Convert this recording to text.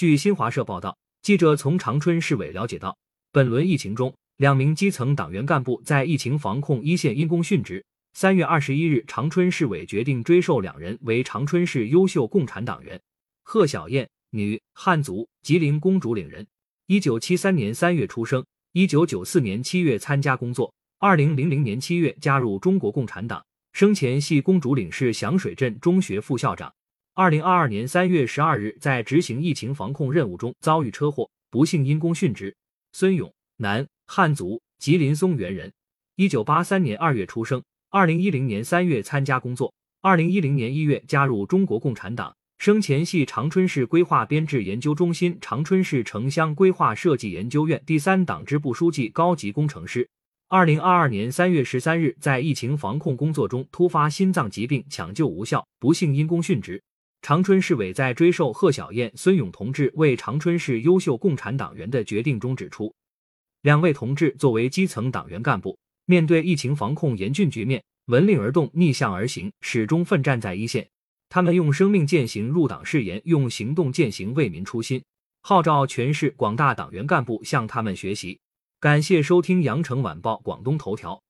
据新华社报道，记者从长春市委了解到，本轮疫情中，两名基层党员干部在疫情防控一线因公殉职。三月二十一日，长春市委决定追授两人为长春市优秀共产党员。贺小燕，女，汉族，吉林公主岭人，一九七三年三月出生，一九九四年七月参加工作，二零零零年七月加入中国共产党。生前系公主岭市响水镇中学副校长。二零二二年三月十二日，在执行疫情防控任务中遭遇车祸，不幸因公殉职。孙勇，男，汉族，吉林松原人，一九八三年二月出生。二零一零年三月参加工作，二零一零年一月加入中国共产党。生前系长春市规划编制研究中心长春市城乡规划设计研究院第三党支部书记高级工程师。二零二二年三月十三日，在疫情防控工作中突发心脏疾病，抢救无效，不幸因公殉职。长春市委在追授贺小燕、孙勇同志为长春市优秀共产党员的决定中指出，两位同志作为基层党员干部。面对疫情防控严峻局面，闻令而动，逆向而行，始终奋战在一线。他们用生命践行入党誓言，用行动践行为民初心，号召全市广大党员干部向他们学习。感谢收听羊城晚报广东头条。